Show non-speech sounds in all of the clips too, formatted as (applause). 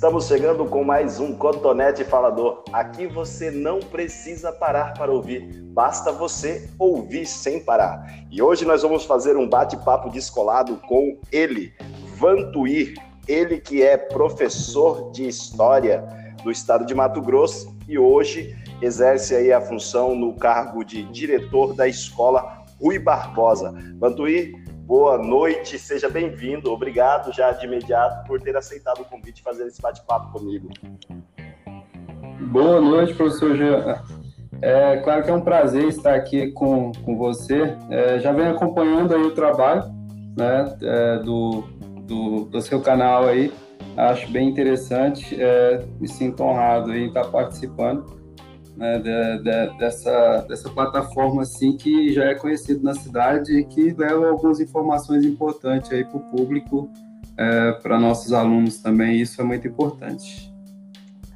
Estamos chegando com mais um Cotonete Falador. Aqui você não precisa parar para ouvir, basta você ouvir sem parar. E hoje nós vamos fazer um bate-papo descolado com ele, Vantuir, ele que é professor de História do estado de Mato Grosso e hoje exerce aí a função no cargo de diretor da escola Rui Barbosa. Vantuir, boa noite, seja bem-vindo. Obrigado já de imediato por ter aceitado o convite de fazer esse bate-papo comigo. Boa noite, professor Jean. É claro que é um prazer estar aqui com, com você. É, já venho acompanhando aí o trabalho né, é, do, do, do, seu canal aí. Acho bem interessante. É, me sinto honrado em estar participando né, de, de, dessa, dessa plataforma assim que já é conhecido na cidade e que leva algumas informações importantes aí para o público, é, para nossos alunos também. Isso é muito importante.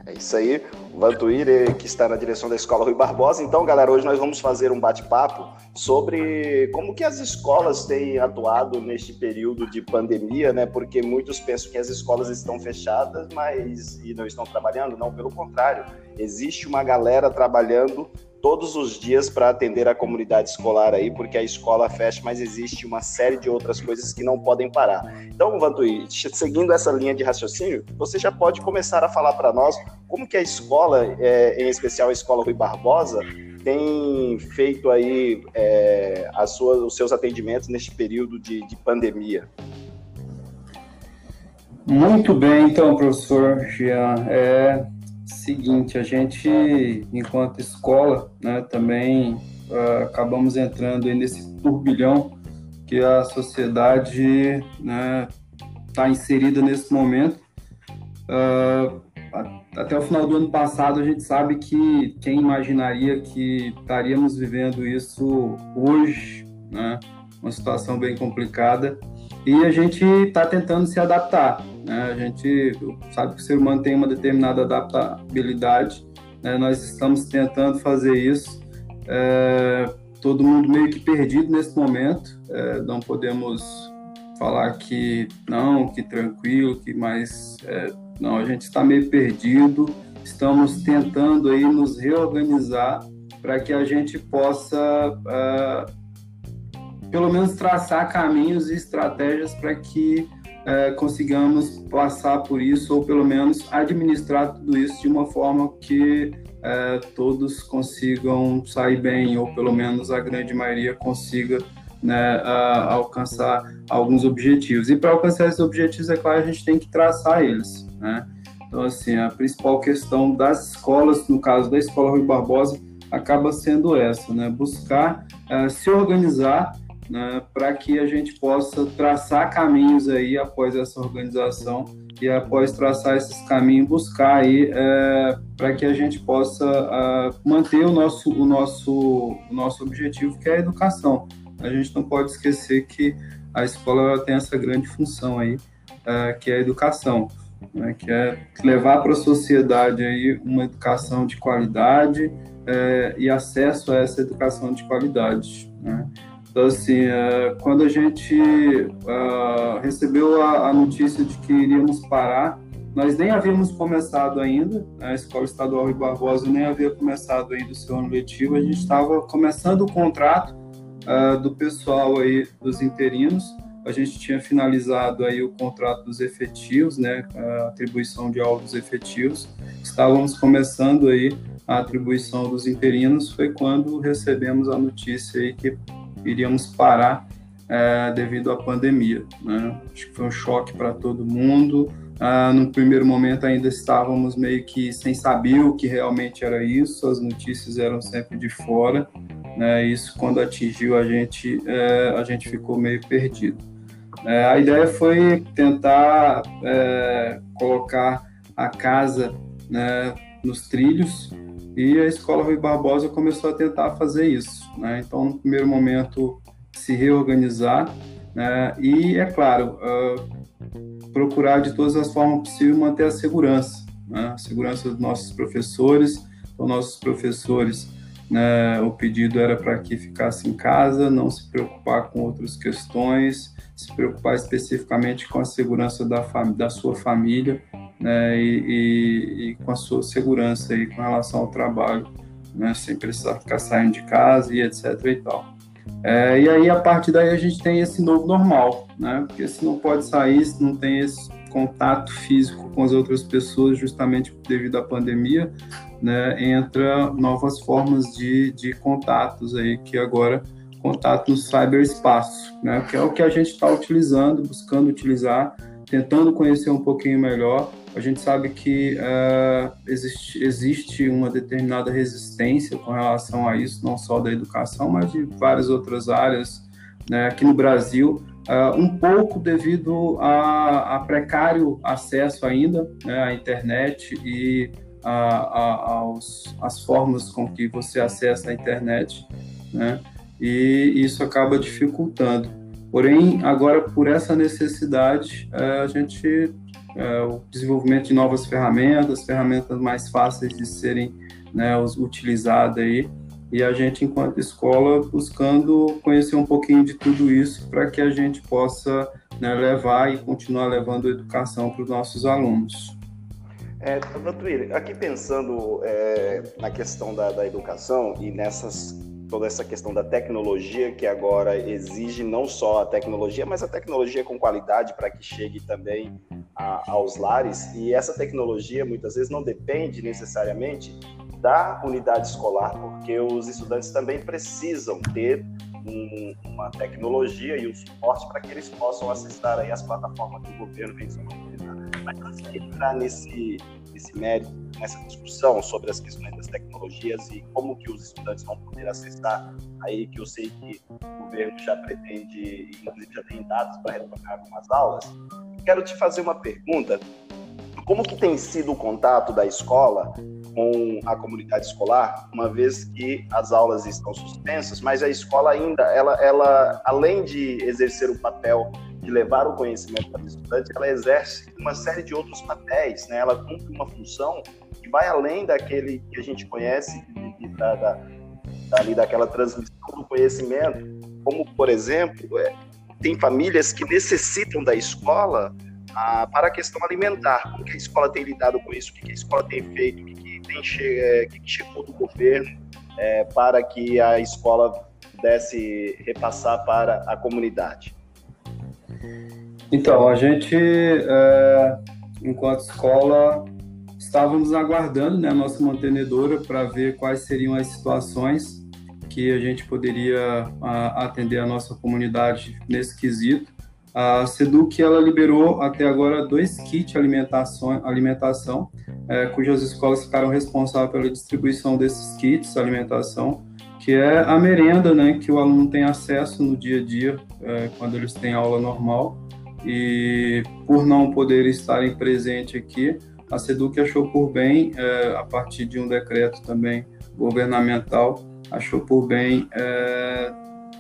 É isso aí, o Vantuir, que está na direção da Escola Rui Barbosa. Então, galera, hoje nós vamos fazer um bate-papo sobre como que as escolas têm atuado neste período de pandemia, né? Porque muitos pensam que as escolas estão fechadas, mas e não estão trabalhando. Não, pelo contrário, existe uma galera trabalhando todos os dias para atender a comunidade escolar aí, porque a escola fecha, mas existe uma série de outras coisas que não podem parar. Então, Vantuí, seguindo essa linha de raciocínio, você já pode começar a falar para nós como que a escola, é, em especial a escola Rui Barbosa, tem feito aí é, os seus atendimentos neste período de, de pandemia. Muito bem, então, professor Jean. É, seguinte, a gente, enquanto escola, né, também uh, acabamos entrando nesse turbilhão que a sociedade está né, tá inserida nesse momento. Uh, até o final do ano passado, a gente sabe que quem imaginaria que estaríamos vivendo isso hoje, né, uma situação bem complicada, e a gente está tentando se adaptar. Né? A gente sabe que o ser humano tem uma determinada adaptabilidade, né? nós estamos tentando fazer isso. É, todo mundo meio que perdido nesse momento, é, não podemos falar que não, que tranquilo, que mais. É, não, a gente está meio perdido, estamos tentando aí nos reorganizar para que a gente possa é, pelo menos traçar caminhos e estratégias para que é, consigamos passar por isso, ou pelo menos administrar tudo isso de uma forma que é, todos consigam sair bem, ou pelo menos a grande maioria consiga né, a, alcançar alguns objetivos. E para alcançar esses objetivos, é claro, a gente tem que traçar eles. Né? Então, assim, a principal questão das escolas, no caso da Escola Rui Barbosa, acaba sendo essa, né? buscar uh, se organizar né, para que a gente possa traçar caminhos aí após essa organização e após traçar esses caminhos buscar aí é, para que a gente possa uh, manter o nosso o nosso o nosso objetivo que é a educação a gente não pode esquecer que a escola tem essa grande função aí uh, que é a educação né, que é levar para a sociedade aí uma educação de qualidade uh, e acesso a essa educação de qualidade né? Então, assim, é, quando a gente uh, recebeu a, a, notícia de que iríamos parar, nós nem havíamos começado ainda, né, a Escola Estadual Rui Barbosa nem havia começado ainda o seu ano letivo, a gente estava começando o contrato uh, do pessoal aí, dos interinos, a gente tinha finalizado aí o contrato dos efetivos, né, a atribuição de alvos efetivos, estávamos começando aí a atribuição dos interinos, foi quando recebemos a notícia aí que iríamos parar é, devido à pandemia. Né? Acho que foi um choque para todo mundo. Ah, no primeiro momento ainda estávamos meio que sem saber o que realmente era isso, as notícias eram sempre de fora. Né? Isso quando atingiu a gente, é, a gente ficou meio perdido. É, a ideia foi tentar é, colocar a casa né, nos trilhos e a Escola Rui Barbosa começou a tentar fazer isso. Né? Então, no primeiro momento, se reorganizar né? e, é claro, uh, procurar de todas as formas possíveis manter a segurança, né? a segurança dos nossos professores. Então, nossos professores, né, o pedido era para que ficasse em casa, não se preocupar com outras questões, se preocupar especificamente com a segurança da, da sua família, né, e, e, e, com a sua segurança aí com relação ao trabalho, né, sem precisar ficar saindo de casa e etc e tal. É, e aí, a partir daí, a gente tem esse novo normal, né? Porque se não pode sair, se não tem esse contato físico com as outras pessoas, justamente devido à pandemia, né? Entra novas formas de, de contatos aí, que agora contato no cyberespaço, né? Que é o que a gente está utilizando, buscando utilizar, tentando conhecer um pouquinho melhor a gente sabe que uh, existe, existe uma determinada resistência com relação a isso, não só da educação, mas de várias outras áreas né, aqui no Brasil, uh, um pouco devido a, a, precário acesso ainda né, à internet e a, a, aos, as formas com que você acessa a internet, né, e isso acaba dificultando. Porém, agora por essa necessidade, uh, a gente é, o desenvolvimento de novas ferramentas, ferramentas mais fáceis de serem né, utilizadas aí, e a gente, enquanto escola, buscando conhecer um pouquinho de tudo isso para que a gente possa né, levar e continuar levando educação para os nossos alunos. É, doutor, aqui pensando é, na questão da, da educação e nessas toda essa questão da tecnologia que agora exige não só a tecnologia, mas a tecnologia com qualidade para que chegue também a, aos lares. E essa tecnologia muitas vezes não depende necessariamente da unidade escolar, porque os estudantes também precisam ter um, uma tecnologia e um suporte para que eles possam acessar aí as plataformas que o governo vem disponibilizando. Mas antes de entrar nesse, nesse mérito, nessa discussão sobre as questões das tecnologias e como que os estudantes vão poder acessar, aí que eu sei que o governo já pretende, inclusive já tem dados para retomar algumas aulas, quero te fazer uma pergunta. Como que tem sido o contato da escola com a comunidade escolar, uma vez que as aulas estão suspensas, mas a escola ainda, ela, ela além de exercer o papel de levar o conhecimento para os estudantes, ela exerce uma série de outros papéis, né? Ela cumpre uma função que vai além daquele que a gente conhece da, da, da, daquela transmissão do conhecimento, como por exemplo, é, tem famílias que necessitam da escola ah, para a questão alimentar. Como que a escola tem lidado com isso? O que, a escola tem feito? O que, que tem che é, que, que chegou do governo é, para que a escola pudesse repassar para a comunidade? Então, a gente, é, enquanto escola, estávamos aguardando né, a nossa mantenedora para ver quais seriam as situações que a gente poderia a, atender a nossa comunidade nesse quesito. A Seduc ela liberou até agora dois kits alimentação, alimentação é, cujas escolas ficaram responsáveis pela distribuição desses kits alimentação, que é a merenda, né, que o aluno tem acesso no dia a dia é, quando eles têm aula normal e por não poder estarem presente aqui, a Seduc achou por bem, é, a partir de um decreto também governamental, achou por bem é,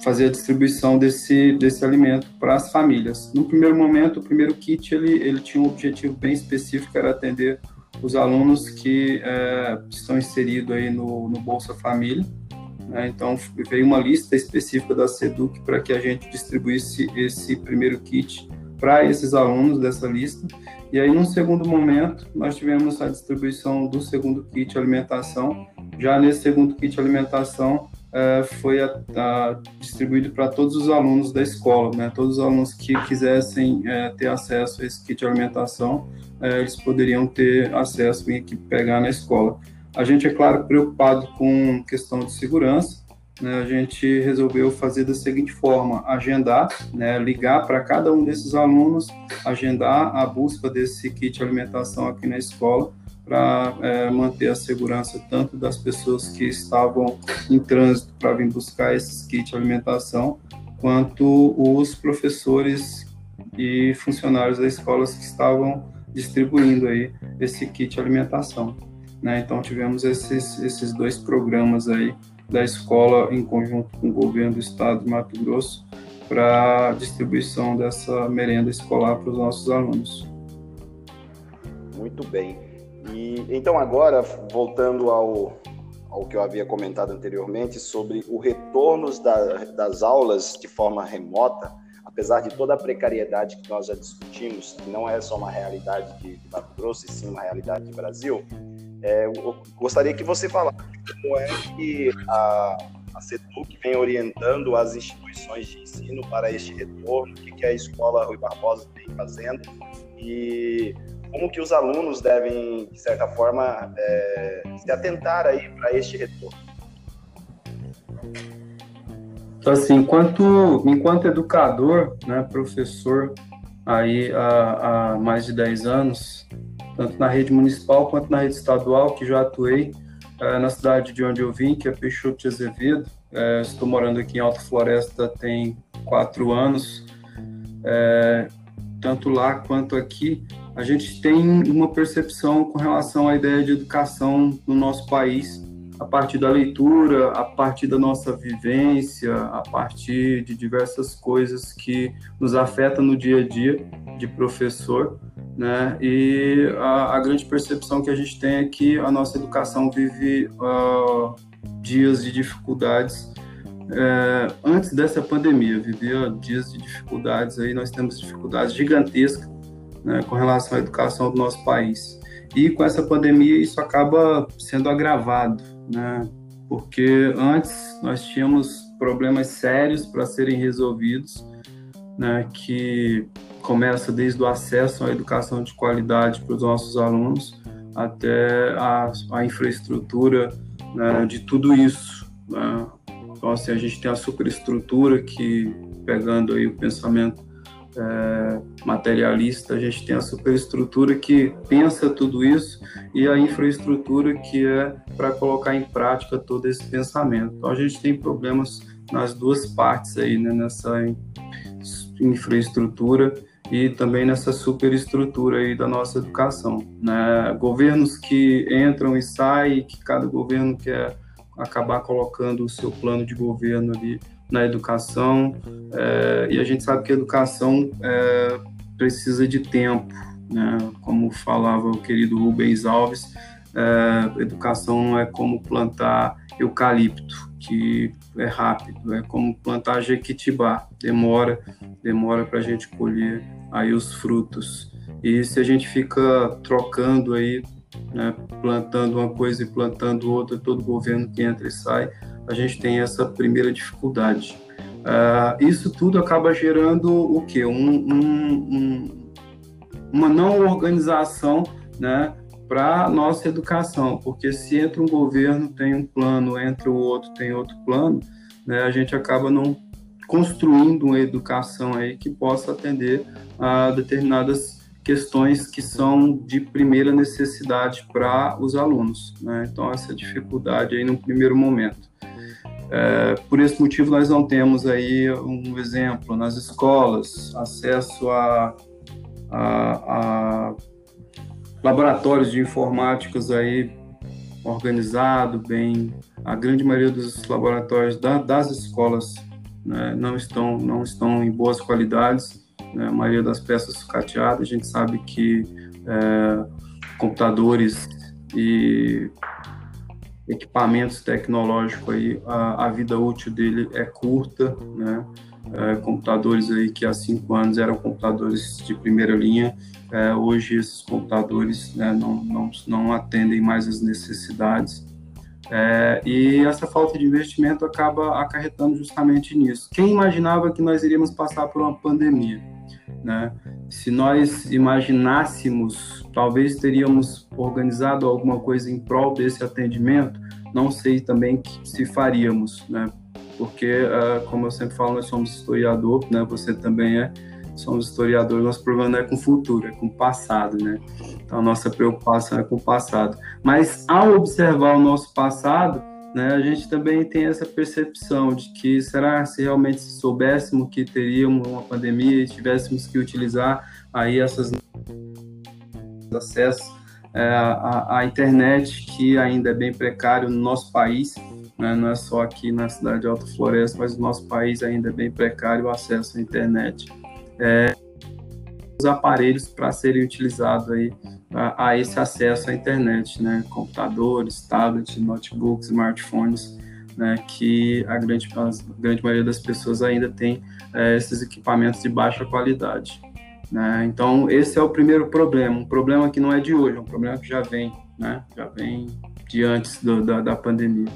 fazer a distribuição desse, desse alimento para as famílias. No primeiro momento, o primeiro kit ele, ele tinha um objetivo bem específico, era atender os alunos que é, estão inseridos aí no, no Bolsa Família. Né? Então, veio uma lista específica da SEDUC para que a gente distribuísse esse primeiro kit para esses alunos dessa lista. E aí, num segundo momento, nós tivemos a distribuição do segundo kit alimentação já nesse segundo kit alimentação, é, foi a, a, distribuído para todos os alunos da escola, né? Todos os alunos que quisessem é, ter acesso a esse kit alimentação, é, eles poderiam ter acesso e pegar na escola. A gente, é claro, preocupado com questão de segurança, né? A gente resolveu fazer da seguinte forma: agendar, né? Ligar para cada um desses alunos, agendar a busca desse kit alimentação aqui na escola para é, manter a segurança tanto das pessoas que estavam em trânsito para vir buscar esses kits de alimentação, quanto os professores e funcionários das escolas que estavam distribuindo aí esse kit alimentação. Né? Então tivemos esses, esses dois programas aí da escola em conjunto com o governo do estado de Mato Grosso para distribuição dessa merenda escolar para os nossos alunos. Muito bem. E então agora, voltando ao, ao que eu havia comentado anteriormente sobre o retorno da, das aulas de forma remota, apesar de toda a precariedade que nós já discutimos, que não é só uma realidade de, de Mato Grosso, e sim uma realidade do Brasil, é, eu gostaria que você falasse como é que a, a CETUC vem orientando as instituições de ensino para este retorno, o que, que a Escola Rui Barbosa vem fazendo e como que os alunos devem, de certa forma, é, se atentar aí para este retorno. Então, assim, enquanto, enquanto educador, né, professor, aí há, há, mais de 10 anos, tanto na rede municipal quanto na rede estadual, que já atuei é, na cidade de onde eu vim, que é Peixoto de Azevedo. É, estou morando aqui em Alta Floresta tem quatro anos. É, tanto lá quanto aqui, a gente tem uma percepção com relação à ideia de educação no nosso país a partir da leitura, a partir da nossa vivência, a partir de diversas coisas que nos afetam no dia a dia de professor, né? E a, a grande percepção que a gente tem é que a nossa educação vive uh, dias de dificuldades. É, antes dessa pandemia, vivia dias de dificuldades aí, nós temos dificuldades gigantescas né, com relação à educação do nosso país. E com essa pandemia isso acaba sendo agravado, né? Porque antes nós tínhamos problemas sérios para serem resolvidos, né? Que começa desde o acesso à educação de qualidade para os nossos alunos até a, a infraestrutura né, de tudo isso. Né? Então, assim, a gente tem a superestrutura que, pegando aí o pensamento é, materialista, a gente tem a superestrutura que pensa tudo isso e a infraestrutura que é para colocar em prática todo esse pensamento. Então a gente tem problemas nas duas partes aí, né, nessa infraestrutura e também nessa superestrutura aí da nossa educação. Né? Governos que entram e saem, que cada governo quer acabar colocando o seu plano de governo ali na educação, é, e a gente sabe que a educação é, precisa de tempo, né? como falava o querido Rubens Alves, é, educação não é como plantar eucalipto, que é rápido, é como plantar jequitibá, demora, demora para a gente colher aí os frutos. E se a gente fica trocando aí, né, plantando uma coisa e plantando outra, todo governo que entra e sai, a gente tem essa primeira dificuldade. Uh, isso tudo acaba gerando o quê? Um, um, um, uma não organização né, para nossa educação, porque se entra um governo tem um plano, entra o outro tem outro plano, né, a gente acaba não construindo uma educação aí que possa atender a determinadas questões que são de primeira necessidade para os alunos. Né? Então, essa dificuldade aí no primeiro momento. É, por esse motivo, nós não temos aí um exemplo nas escolas, acesso a, a, a laboratórios de informáticas aí organizado, bem. A grande maioria dos laboratórios da, das escolas né, não estão não estão em boas qualidades. Né, a maioria das peças sucateadas. A gente sabe que é, computadores e equipamentos tecnológicos aí, a, a, vida útil dele é curta, né? É, computadores aí que há cinco anos eram computadores de primeira linha, é, hoje esses computadores né, não, não, não atendem mais as necessidades. É, e essa falta de investimento acaba acarretando justamente nisso. Quem imaginava que nós iríamos passar por uma pandemia? Né? Se nós imaginássemos, talvez teríamos organizado alguma coisa em prol desse atendimento, não sei também que se faríamos, né? Porque, uh, como eu sempre falo, nós somos historiador, né? Você também é, somos historiadores, nosso problema não é com o futuro, é com o passado, né? Então, a nossa preocupação é com o passado. Mas, ao observar o nosso passado, né, a gente também tem essa percepção de que será se realmente soubéssemos que teríamos uma pandemia e tivéssemos que utilizar aí essas acesso é, à, à, internet que ainda é bem precário no nosso país, né, não é só aqui na cidade de Alta Floresta, mas no nosso país ainda é bem precário o acesso à internet. É, os aparelhos para serem utilizados aí a, a, esse acesso à internet, né? Computadores, tablets, notebooks, smartphones, né, que a grande, a grande maioria das pessoas ainda tem é, esses equipamentos de baixa qualidade. Né? Então, esse é o primeiro problema, um problema que não é de hoje, é um problema que já vem, né? já vem de antes do, da, da, pandemia.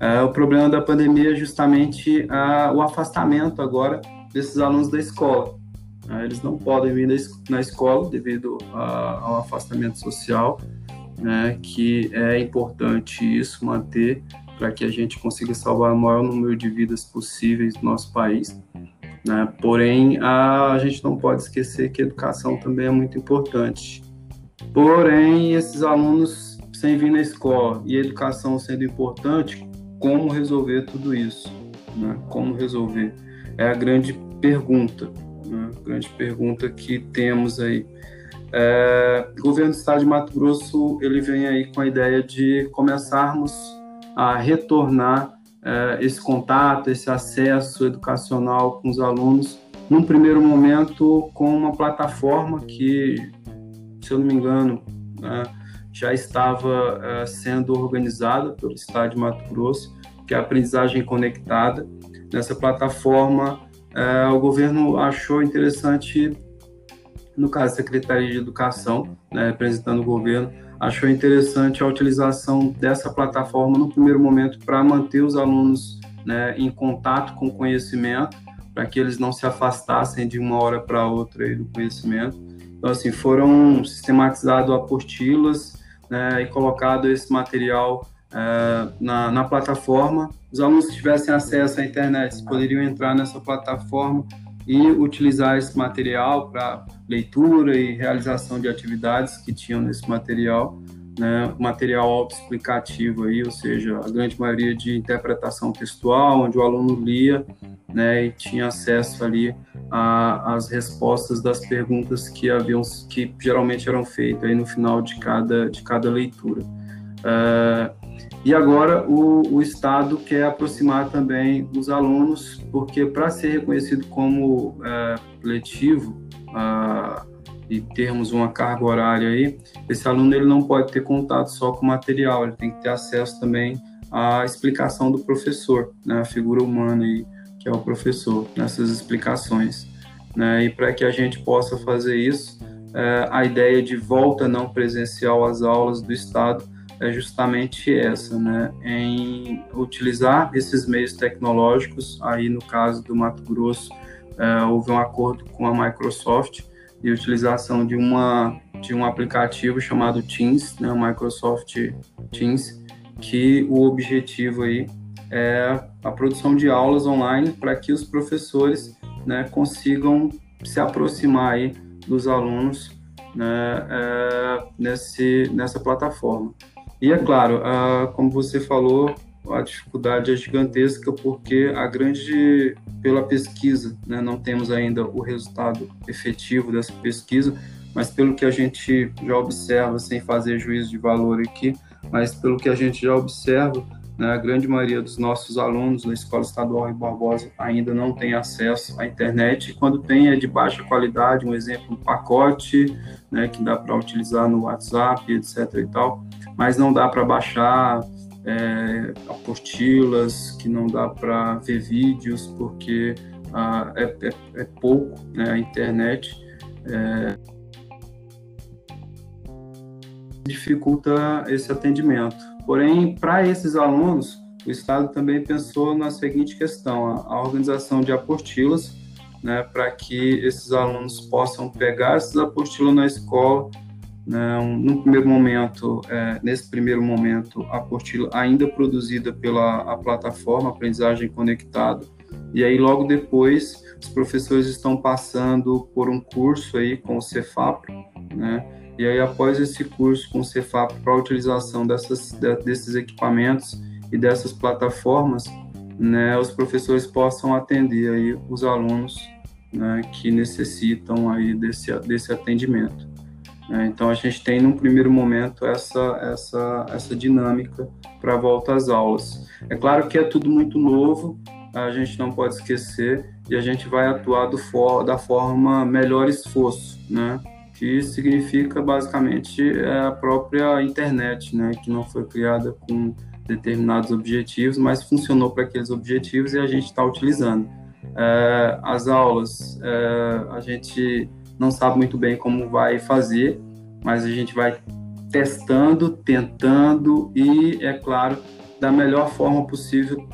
É, o problema da pandemia é justamente o afastamento agora desses alunos da escola. Né? Eles não podem vir na escola devido a, ao afastamento social, né? que é importante isso manter para que a gente consiga salvar o maior número de vidas possíveis no nosso país. Né? Porém, a, a gente não pode esquecer que a educação também é muito importante. Porém, esses alunos sem vir na escola e educação sendo importante, como resolver tudo isso? Né? Como resolver? É a grande pergunta, né? grande pergunta que temos aí. É, o governo do estado de Mato Grosso ele vem aí com a ideia de começarmos a retornar é, esse contato, esse acesso educacional com os alunos, num primeiro momento com uma plataforma que, se eu não me engano, né, já estava é, sendo organizada pelo Estado de Mato Grosso, que é a aprendizagem conectada. Nessa plataforma, é, o governo achou interessante, no caso, a Secretaria de Educação, né, representando o governo, achou interessante a utilização dessa plataforma no primeiro momento para manter os alunos né, em contato com o conhecimento, para que eles não se afastassem de uma hora para outra aí do conhecimento. Então, assim, foram sistematizadas apostilas né, e colocado esse material é, na, na, plataforma. Os alunos que tivessem acesso à internet poderiam entrar nessa plataforma e utilizar esse material para leitura e realização de atividades que tinham nesse material, né, material autoexplicativo aí, ou seja, a grande maioria de interpretação textual, onde o aluno lia, né, e tinha acesso ali às respostas das perguntas que haviam, que geralmente eram feitas aí no final de cada de cada leitura. Uh, e agora o, o, Estado quer aproximar também os alunos, porque para ser reconhecido como é, letivo uh, e termos uma carga horária aí, esse aluno ele não pode ter contato só com o material, ele tem que ter acesso também à explicação do professor, né, a figura humana aí, que é o professor, nessas explicações. Né, e para que a gente possa fazer isso, é, a ideia de volta não presencial às aulas do Estado é justamente essa, né, em utilizar esses meios tecnológicos. Aí, no caso do Mato Grosso, é, houve um acordo com a Microsoft e utilização de uma de um aplicativo chamado Teams, né, Microsoft Teams, que o objetivo aí é a produção de aulas online para que os professores né, consigam se aproximar aí dos alunos né, é, nesse, nessa plataforma. E é claro, como você falou, a dificuldade é gigantesca porque a grande pela pesquisa, né, não temos ainda o resultado efetivo dessa pesquisa, mas pelo que a gente já observa, sem fazer juízo de valor aqui, mas pelo que a gente já observa, a grande maioria dos nossos alunos na Escola Estadual Rio Barbosa ainda não tem acesso à internet, e quando tem é de baixa qualidade, um exemplo, um pacote né, que dá para utilizar no WhatsApp, etc. e tal mas não dá para baixar é, apostilas, que não dá para ver vídeos, porque ah, é, é, é, pouco né, a internet. É, dificulta esse atendimento. Porém, para esses alunos, o Estado também pensou na seguinte questão: a, organização de apostilas, né, para que esses alunos possam pegar essas apostilas na escola não, no primeiro momento, é, nesse primeiro momento, a apostila ainda produzida pela plataforma Aprendizagem Conectada, e aí logo depois os professores estão passando por um curso aí com o Cefap, né? E aí após esse curso com o Cefap para a utilização dessas, desses equipamentos e dessas plataformas, né, os professores possam atender aí os alunos né, que necessitam aí desse, desse atendimento. Né? Então a gente tem num primeiro momento essa essa essa dinâmica para volta às aulas. É claro que é tudo muito novo, a gente não pode esquecer e a gente vai atuar do for, da forma melhor esforço, né? Que significa basicamente é a própria internet, né? Que não foi criada com determinados objetivos, mas funcionou para aqueles objetivos e a gente está utilizando. É, as aulas, é, a gente não sabe muito bem como vai fazer, mas a gente vai testando, tentando e, é claro, da melhor forma possível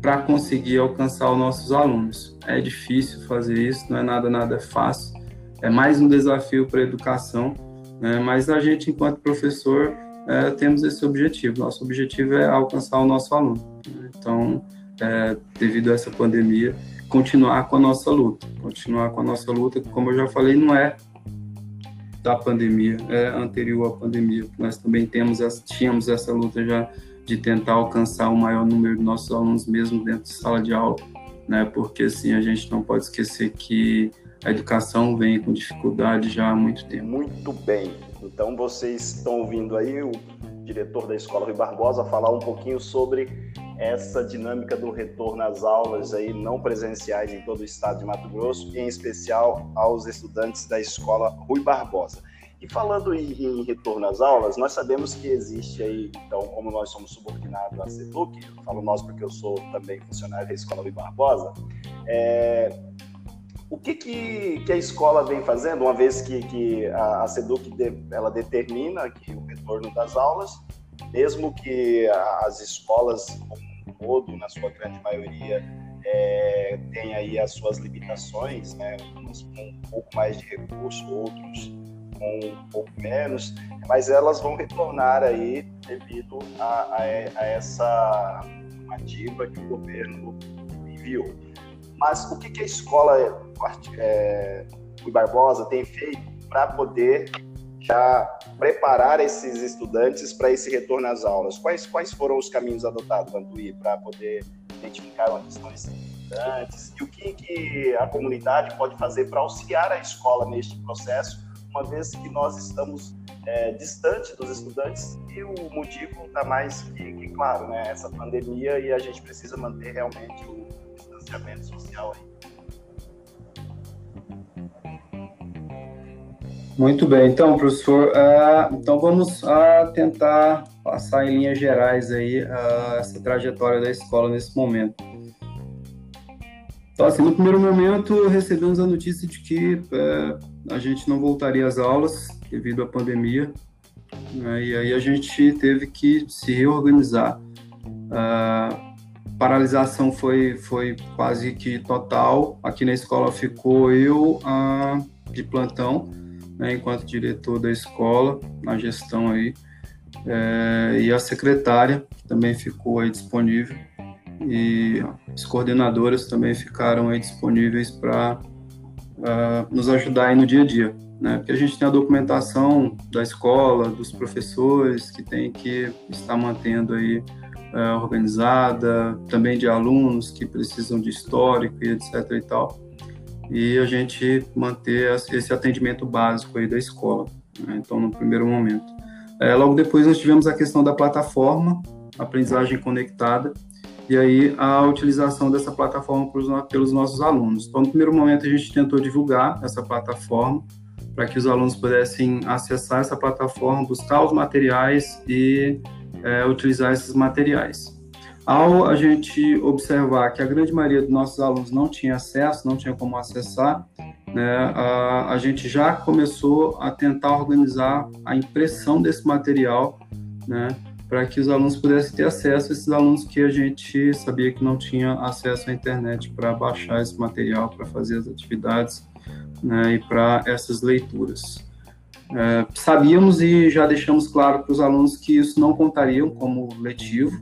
para conseguir alcançar os nossos alunos. É difícil fazer isso, não é nada nada fácil. É mais um desafio para a educação, né? mas a gente, enquanto professor, é, temos esse objetivo. Nosso objetivo é alcançar o nosso aluno. Então, é, devido a essa pandemia, continuar com a nossa luta. Continuar com a nossa luta, como eu já falei, não é da pandemia, é anterior à pandemia. Nós também temos essa, tínhamos essa luta já de tentar alcançar o maior número de nossos alunos mesmo dentro de sala de aula, né? Porque assim a gente não pode esquecer que a educação vem com dificuldade já há muito tempo. Muito bem. Então vocês estão ouvindo aí o diretor da Escola Rui Barbosa falar um pouquinho sobre essa dinâmica do retorno às aulas aí não presenciais em todo o estado de Mato Grosso, em especial aos estudantes da Escola Rui Barbosa. E falando em, retorno às aulas, nós sabemos que existe aí, então, como nós somos subordinados à CEDUC, eu falo nós porque eu sou também funcionário da Escola Rui Barbosa, é, o que, que, que, a escola vem fazendo, uma vez que, que a, a SEDUC de, ela determina que o retorno das aulas, mesmo que as escolas como um todo, na sua grande maioria, é, tem aí as suas limitações, né? uns com um pouco mais de recurso, outros com um pouco menos, mas elas vão retornar aí devido a, a, a essa normativa que o governo enviou. Mas o que, que a escola é, Barbosa tem feito para poder já preparar esses estudantes para esse retorno às aulas? Quais, quais foram os caminhos adotados, Vantuí, para poder identificar onde estão esses estudantes e o que, que a comunidade pode fazer para auxiliar a escola neste processo, uma vez que nós estamos é, distante dos estudantes e o motivo está mais que, que, claro, né, essa pandemia e a gente precisa manter realmente o distanciamento social aí. Muito bem, então, professor, uh, então vamos uh, tentar passar em linhas gerais aí uh, essa trajetória da escola nesse momento. Então, assim, no primeiro momento recebemos a notícia de que eh, a gente não voltaria às aulas devido à pandemia, né, e aí a gente teve que se reorganizar. A paralisação foi, foi quase que total. Aqui na escola ficou eu de plantão, né, enquanto diretor da escola, na gestão aí, é, e a secretária também ficou aí disponível e as coordenadoras também ficaram aí disponíveis para uh, nos ajudar aí no dia a dia, né? Porque a gente tem a documentação da escola, dos professores que tem que estar mantendo aí uh, organizada, também de alunos que precisam de histórico e etc e tal e a gente manter esse atendimento básico aí da escola. Né? Então, no primeiro momento. É, logo depois nós tivemos a questão da plataforma, aprendizagem conectada, e aí a utilização dessa plataforma pelos nossos alunos. Então, no primeiro momento a gente tentou divulgar essa plataforma para que os alunos pudessem acessar essa plataforma, buscar os materiais e é, utilizar esses materiais. Ao a gente observar que a grande maioria dos nossos alunos não tinha acesso, não tinha como acessar, né, a, a gente já começou a tentar organizar a impressão desse material, né, para que os alunos pudessem ter acesso, esses alunos que a gente sabia que não tinha acesso à internet para baixar esse material, para fazer as atividades né, e para essas leituras. É, sabíamos e já deixamos claro para os alunos que isso não contariam como letivo,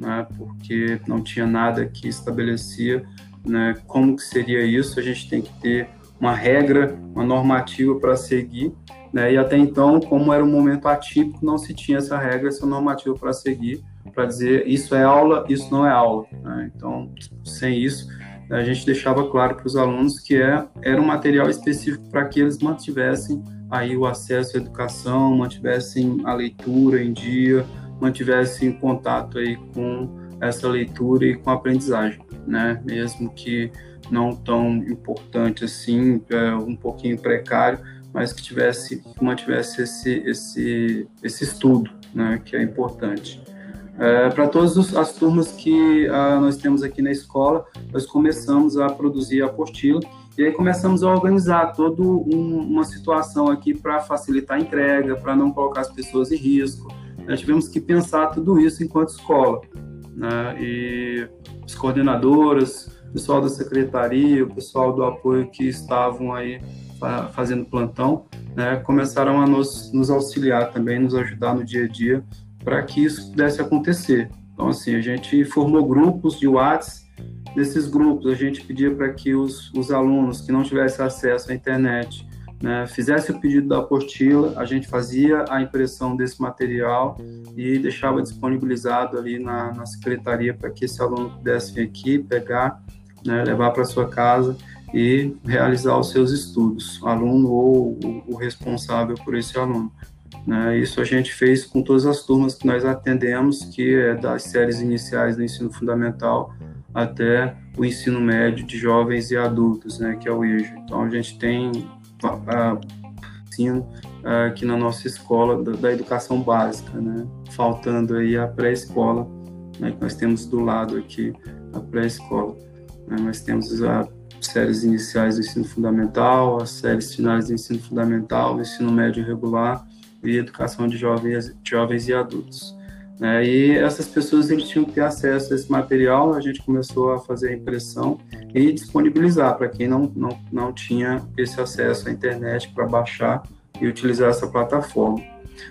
né, porque não tinha nada que estabelecia né, como que seria isso. A gente tem que ter uma regra, uma normativa para seguir, né, e até então, como era um momento atípico, não se tinha essa regra, essa normativa para seguir, para dizer isso é aula, isso não é aula. Né? Então, sem isso, a gente deixava claro para os alunos que é, era um material específico para que eles mantivessem aí o acesso à educação, mantivessem a leitura em dia, mantivesse em contato aí com essa leitura e com a aprendizagem, né? Mesmo que não tão importante assim, é, um pouquinho precário, mas que tivesse, que mantivesse esse esse esse estudo, né? Que é importante. É, Para todas as turmas que ah, nós temos aqui na escola, nós começamos a produzir a apostila e aí começamos a organizar toda um, uma situação aqui para facilitar a entrega, para não colocar as pessoas em risco. Nós tivemos que pensar tudo isso enquanto escola. Né? E as coordenadoras, o pessoal da secretaria, o pessoal do apoio que estavam aí fazendo plantão, né, começaram a nos, nos auxiliar também, nos ajudar no dia a dia para que isso pudesse acontecer. Então, assim, a gente formou grupos de WhatsApp. Nesses grupos, a gente pedia para que os, os alunos que não tivessem acesso à internet né, fizessem o pedido da apostila, a gente fazia a impressão desse material e deixava disponibilizado ali na, na secretaria para que esse aluno pudesse vir aqui, pegar, né, levar para sua casa e realizar os seus estudos, aluno ou o, o responsável por esse aluno. Né? Isso a gente fez com todas as turmas que nós atendemos, que é das séries iniciais do ensino fundamental até o ensino médio de jovens e adultos, né, que é o EJA. Então a gente tem uh, ensino uh, aqui na nossa escola da, da, educação básica, né, faltando aí a pré-escola, né, que nós temos do lado aqui a pré-escola. Né, nós temos as séries iniciais do ensino fundamental, as séries finais do ensino fundamental, do ensino médio regular e educação de jovens, jovens e adultos. Né? E essas pessoas eles tinham que ter acesso a esse material, a gente começou a fazer a impressão e disponibilizar para quem não, não, não tinha esse acesso à internet para baixar e utilizar essa plataforma.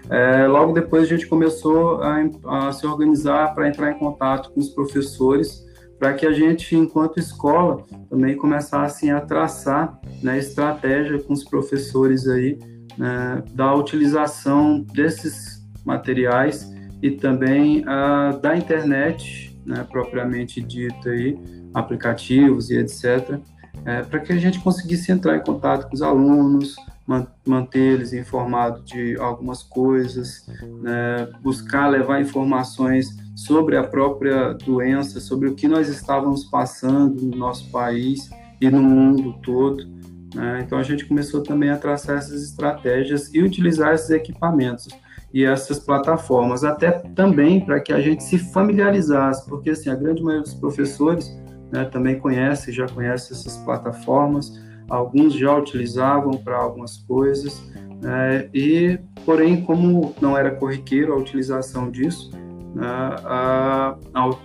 É, logo depois a gente começou a, a se organizar para entrar em contato com os professores para que a gente, enquanto escola, também começasse a traçar né, estratégia com os professores aí né, da utilização desses materiais e também uh, da internet, né, propriamente dita aí, aplicativos e etc., é, para que a gente conseguisse entrar em contato com os alunos, manter eles informados de algumas coisas, né, buscar levar informações sobre a própria doença, sobre o que nós estávamos passando no nosso país e no mundo todo. Né? Então a gente começou também a traçar essas estratégias e utilizar esses equipamentos e essas plataformas, até também para que a gente se familiarizasse, porque assim, a grande maioria dos professores né, também conhece, já conhece essas plataformas, alguns já utilizavam para algumas coisas, né, e porém, como não era corriqueiro a utilização disso, né, a, ao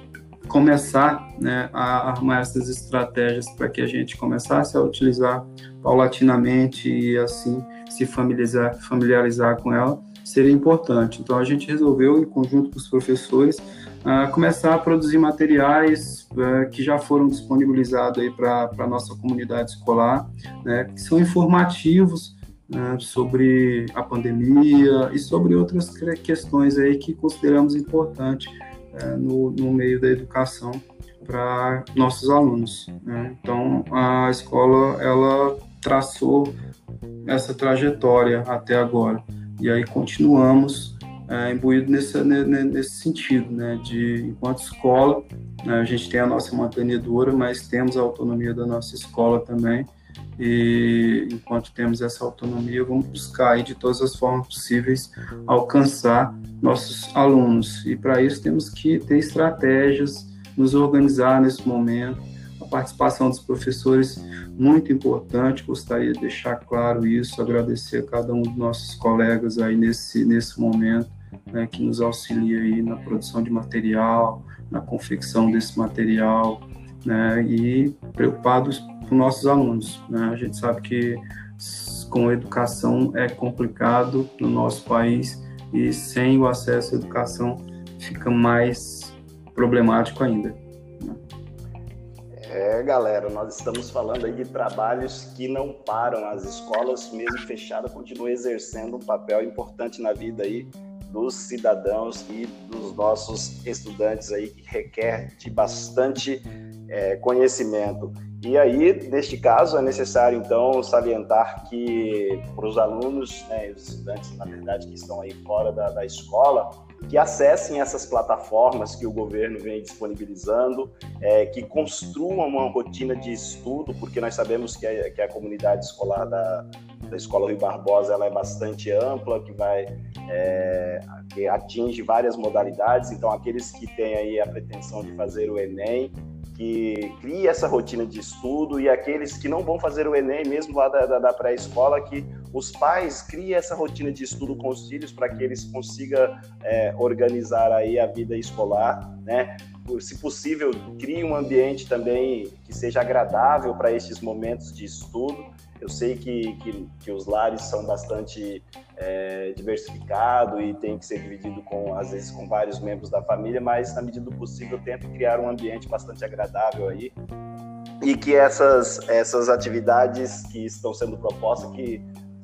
começar né, a armar essas estratégias para que a gente começasse a utilizar paulatinamente e assim se familiarizar, familiarizar com ela seria importante. Então a gente resolveu, em conjunto com os professores, uh, começar a produzir materiais uh, que já foram disponibilizados para a nossa comunidade escolar, né, que são informativos uh, sobre a pandemia e sobre outras questões aí que consideramos importantes uh, no, no meio da educação para nossos alunos. Né? Então a escola ela traçou essa trajetória até agora. E aí continuamos é, imbuído nesse, nesse sentido, né, de enquanto escola, né, a gente tem a nossa mantenedora, mas temos a autonomia da nossa escola também, e enquanto temos essa autonomia, vamos buscar aí, de todas as formas possíveis alcançar nossos alunos, e para isso temos que ter estratégias, nos organizar nesse momento, participação dos professores muito importante, gostaria de deixar claro isso, agradecer a cada um dos nossos colegas aí nesse, nesse momento, né, que nos auxilia aí na produção de material, na confecção desse material, né, e preocupados com nossos alunos. Né? A gente sabe que com educação é complicado no nosso país e sem o acesso à educação fica mais problemático ainda. É, galera, nós estamos falando aí de trabalhos que não param. As escolas, mesmo fechadas, continuam exercendo um papel importante na vida aí dos cidadãos e dos nossos estudantes aí, que requer de bastante é, conhecimento. E aí, neste caso, é necessário, então, salientar que para os alunos, né, os estudantes, na verdade, que estão aí fora da, da escola, que acessem essas plataformas que o governo vem disponibilizando, é, que construam uma rotina de estudo, porque nós sabemos que a, que a comunidade escolar da, da Escola Rui Barbosa ela é bastante ampla, que vai é, que atinge várias modalidades. Então, aqueles que têm aí a pretensão de fazer o Enem, que crie essa rotina de estudo e aqueles que não vão fazer o Enem, mesmo lá da, da, da pré-escola, que os pais criem essa rotina de estudo com os filhos para que eles consigam é, organizar aí a vida escolar, né? Se possível, crie um ambiente também que seja agradável para estes momentos de estudo. Eu sei que, que, que os lares são bastante é, diversificados e tem que ser dividido com, às vezes, com vários membros da família, mas na medida do possível tento criar um ambiente bastante agradável aí e que essas, essas atividades que estão sendo propostas, que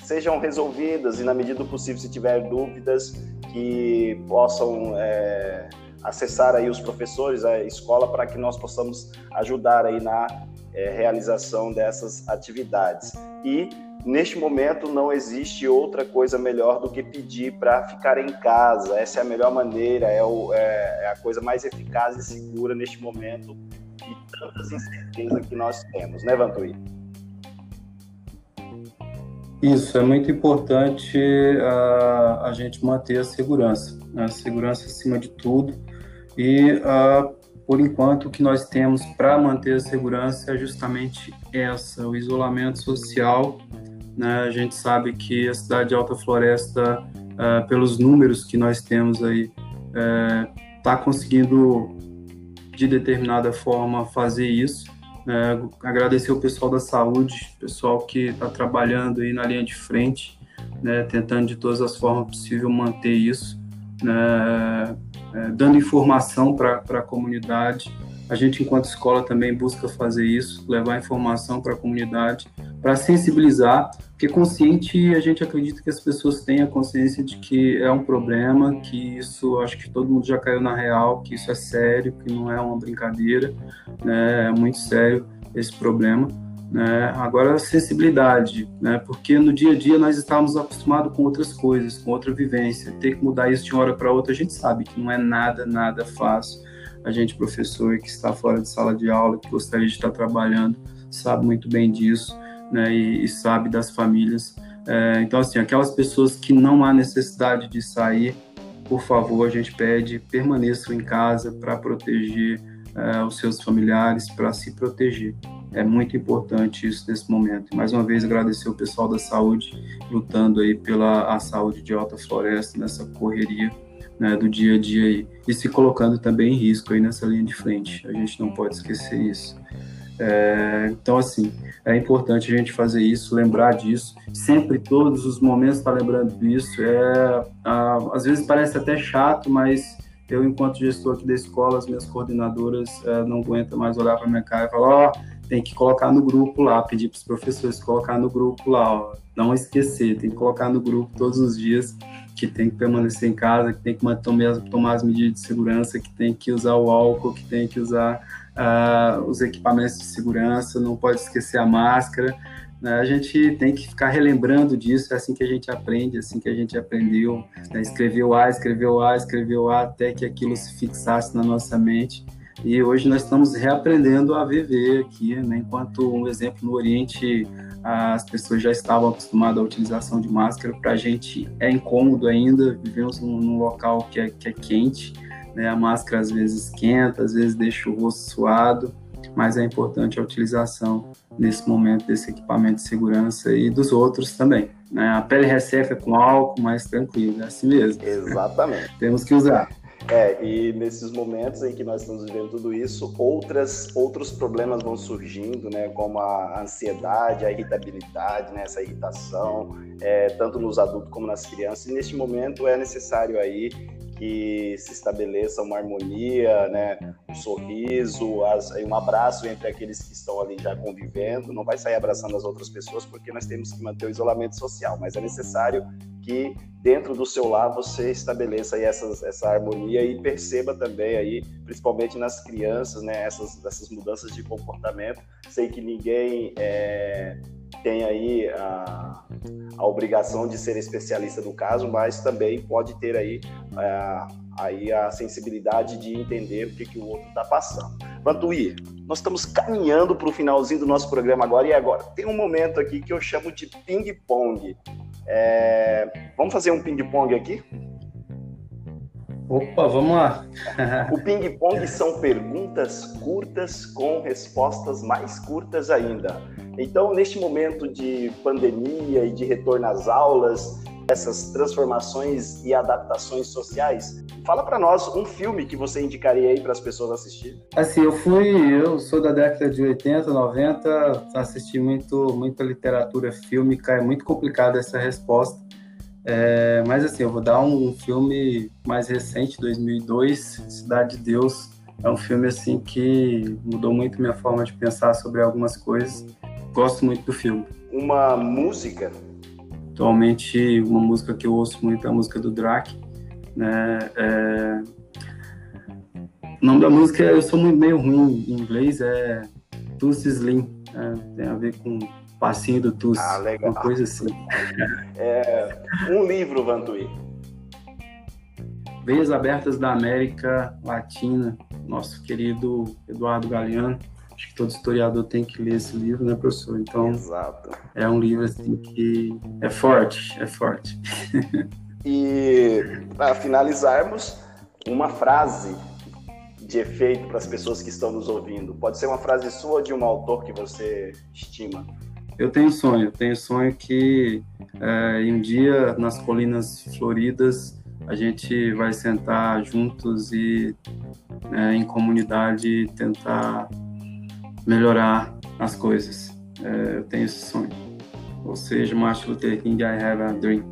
sejam resolvidas e, na medida do possível, se tiver dúvidas, que possam é, acessar aí os professores, a escola, para que nós possamos ajudar aí na é, realização dessas atividades. E neste momento não existe outra coisa melhor do que pedir para ficar em casa. Essa é a melhor maneira, é, o, é, é a coisa mais eficaz e segura neste momento de tantas incertezas que nós temos, né, Vantuí? Isso, é muito importante a, a gente manter a segurança, né? a segurança acima de tudo. E, a, por enquanto, o que nós temos para manter a segurança é justamente essa, o isolamento social. Né? A gente sabe que a cidade de Alta Floresta, uh, pelos números que nós temos aí, está uh, conseguindo, de determinada forma, fazer isso. É, agradecer o pessoal da saúde, pessoal que está trabalhando aí na linha de frente, né, tentando de todas as formas possíveis manter isso, né, é, dando informação para a comunidade. A gente, enquanto escola, também busca fazer isso, levar informação para a comunidade, para sensibilizar, porque consciente a gente acredita que as pessoas tenham consciência de que é um problema, que isso, acho que todo mundo já caiu na real, que isso é sério, que não é uma brincadeira, né, é muito sério esse problema. Né? Agora, a sensibilidade, né? porque no dia a dia nós estávamos acostumados com outras coisas, com outra vivência. Ter que mudar isso de uma hora para outra, a gente sabe que não é nada, nada fácil. A gente, professor que está fora de sala de aula, que gostaria de estar trabalhando, sabe muito bem disso né, e, e sabe das famílias. É, então, assim, aquelas pessoas que não há necessidade de sair, por favor, a gente pede, permaneçam em casa para proteger é, os seus familiares, para se proteger. É muito importante isso nesse momento. Mais uma vez, agradecer o pessoal da saúde, lutando aí pela a saúde de Alta Floresta, nessa correria né, do dia a dia aí, e se colocando também em risco aí nessa linha de frente. A gente não pode esquecer isso. É, então, assim, é importante a gente fazer isso, lembrar disso. Sempre, todos os momentos, estar tá lembrando disso. É, às vezes parece até chato, mas eu, enquanto gestor aqui da escola, as minhas coordenadoras é, não aguentam mais olhar para minha cara e falar: Ó, oh, tem que colocar no grupo lá, pedir para os professores colocar no grupo lá, ó, não esquecer, tem que colocar no grupo todos os dias que tem que permanecer em casa, que tem que tomar, tomar as medidas de segurança, que tem que usar o álcool, que tem que usar uh, os equipamentos de segurança, não pode esquecer a máscara. Né? A gente tem que ficar relembrando disso, é assim que a gente aprende, é assim que a gente aprendeu. Né? Escreveu A, escreveu A, escreveu A, até que aquilo se fixasse na nossa mente. E hoje nós estamos reaprendendo a viver aqui, né? enquanto um exemplo no Oriente as pessoas já estavam acostumadas à utilização de máscara, para a gente é incômodo ainda, vivemos num, local que é, que é quente, né? A máscara às vezes esquenta, às vezes deixa o rosto suado, mas é importante a utilização nesse momento desse equipamento de segurança e dos outros também. Né? A pele resseca com álcool, mais tranquilo, é assim mesmo. Exatamente. (laughs) Temos que usar. É, e nesses momentos em que nós estamos vivendo tudo isso, outras, outros problemas vão surgindo, né, como a ansiedade, a irritabilidade, né, essa irritação, é, tanto nos adultos como nas crianças. E neste momento é necessário aí que se estabeleça uma harmonia, né, um sorriso, as, um abraço entre aqueles que estão ali já convivendo. Não vai sair abraçando as outras pessoas porque nós temos que manter o isolamento social, mas é necessário que dentro do seu lar você estabeleça aí essas, essa harmonia e perceba também aí, principalmente nas crianças, né, essas, essas mudanças de comportamento. Sei que ninguém é, tem aí a, a obrigação de ser especialista no caso, mas também pode ter aí, é, aí a sensibilidade de entender o que, que o outro está passando. Vantuí, nós estamos caminhando para o finalzinho do nosso programa agora, e agora tem um momento aqui que eu chamo de ping-pong. É... Vamos fazer um ping-pong aqui? Opa, vamos lá. o ping-pong são perguntas curtas com respostas mais curtas ainda. Então, neste momento de pandemia e de retorno às aulas, essas transformações e adaptações sociais, fala para nós um filme que você indicaria aí para as pessoas assistirem. Assim, eu fui, eu sou da década de 80, 90, assisti muito, muita literatura fílmica, é muito complicada essa resposta é, mas assim, eu vou dar um, filme mais recente, 2002, Cidade de Deus. É um filme assim que mudou muito minha forma de pensar sobre algumas coisas. Gosto muito do filme. Uma música? Atualmente, uma música que eu ouço muito é a música do Drake. Né? É... O nome da música, eu sou meio ruim em inglês, é Tuss Slim. É, tem a ver com Passinho do Tuss. Ah, legal. Uma coisa assim. (laughs) É, um livro, Vantuí. Veias Abertas da América Latina, nosso querido Eduardo Galeano. Acho que todo historiador tem que ler esse livro, né, professor? Então, Exato. é um livro assim que é forte, é forte. e para finalizarmos, uma frase de efeito para as pessoas que estão nos ouvindo. Pode ser uma frase sua ou de um autor que você estima. Eu tenho sonho, tenho sonho que é, um dia nas colinas floridas a gente vai sentar juntos e é, em comunidade tentar melhorar as coisas. É, eu tenho esse sonho. Ou seja, Martin Luther King, I have a dream.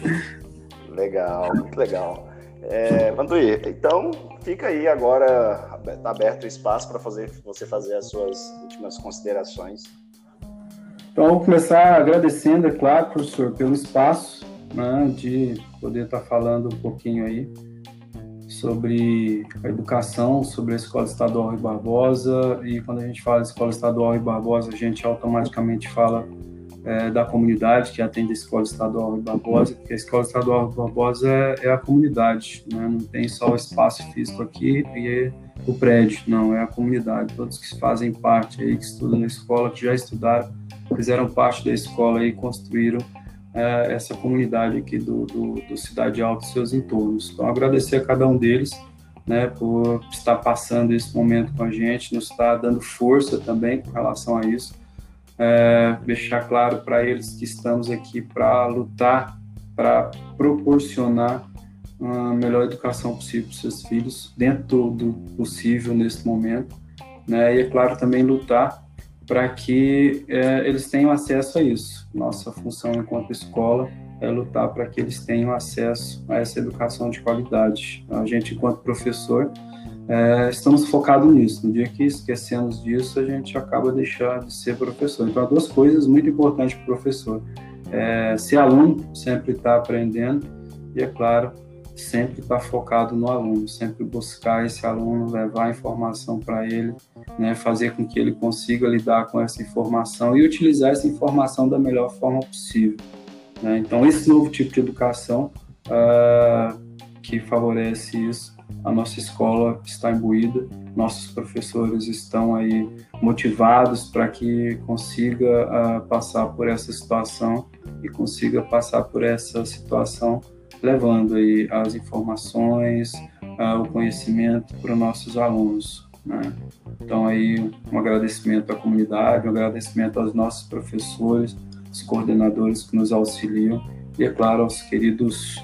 (laughs) legal, muito legal. É, Vanduí, então fica aí agora tá aberto o espaço para fazer você fazer as suas últimas considerações. Então, vou começar agradecendo, é claro, professor, pelo espaço né, de poder estar falando um pouquinho aí sobre a educação, sobre a Escola Estadual Rui Barbosa. E quando a gente fala Escola Estadual Rui Barbosa, a gente automaticamente fala é, da comunidade que atende a Escola Estadual Rui Barbosa, porque a Escola Estadual Rui Barbosa é, é a comunidade, né? não tem só o espaço físico aqui e o prédio, não, é a comunidade, todos que fazem parte aí, que estudam na escola, que já estudaram fizeram parte da escola e construíram é, essa comunidade aqui do, do, do, Cidade Alta e seus entornos. Então, agradecer a cada um deles né, por estar passando esse momento com a gente, nos estar dando força também com relação a isso. É, deixar claro para eles que estamos aqui para lutar, para proporcionar a melhor educação possível para seus filhos, dentro do possível nesse momento. Né, e, é claro, também lutar para que é, eles tenham acesso a isso. Nossa função enquanto escola é lutar para que eles tenham acesso a essa educação de qualidade. A gente, enquanto professor, é, estamos focados nisso. No dia que esquecemos disso, a gente acaba deixando de ser professor. Então, há duas coisas muito importantes para o professor: é, ser aluno, sempre estar tá aprendendo, e, é claro, sempre estar tá focado no aluno, sempre buscar esse aluno, levar a informação para ele, né, fazer com que ele consiga lidar com essa informação e utilizar essa informação da melhor forma possível. Né? Então, esse novo tipo de educação uh, que favorece isso, a nossa escola está imbuída, nossos professores estão aí motivados para que consiga uh, passar por essa situação e consiga passar por essa situação levando aí as informações, uh, o conhecimento para os nossos alunos. Né? Então aí um agradecimento à comunidade, um agradecimento aos nossos professores, os coordenadores que nos auxiliam e é claro aos queridos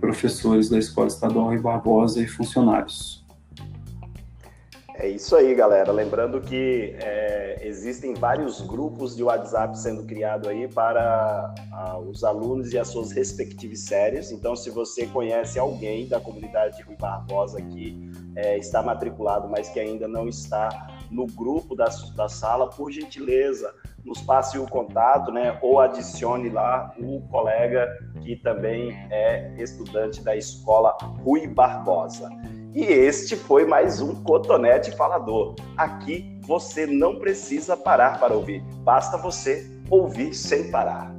professores da Escola Estadual Rui Barbosa e funcionários. É isso aí, galera. Lembrando que é, existem vários grupos de WhatsApp sendo criados aí para a, os alunos e as suas respectivas séries. Então, se você conhece alguém da comunidade de Rui Barbosa que é, está matriculado, mas que ainda não está no grupo da, da sala, por gentileza, nos passe o contato, né? Ou adicione lá o colega que também é estudante da escola Rui Barbosa. E este foi mais um Cotonete Falador. Aqui você não precisa parar para ouvir, basta você ouvir sem parar.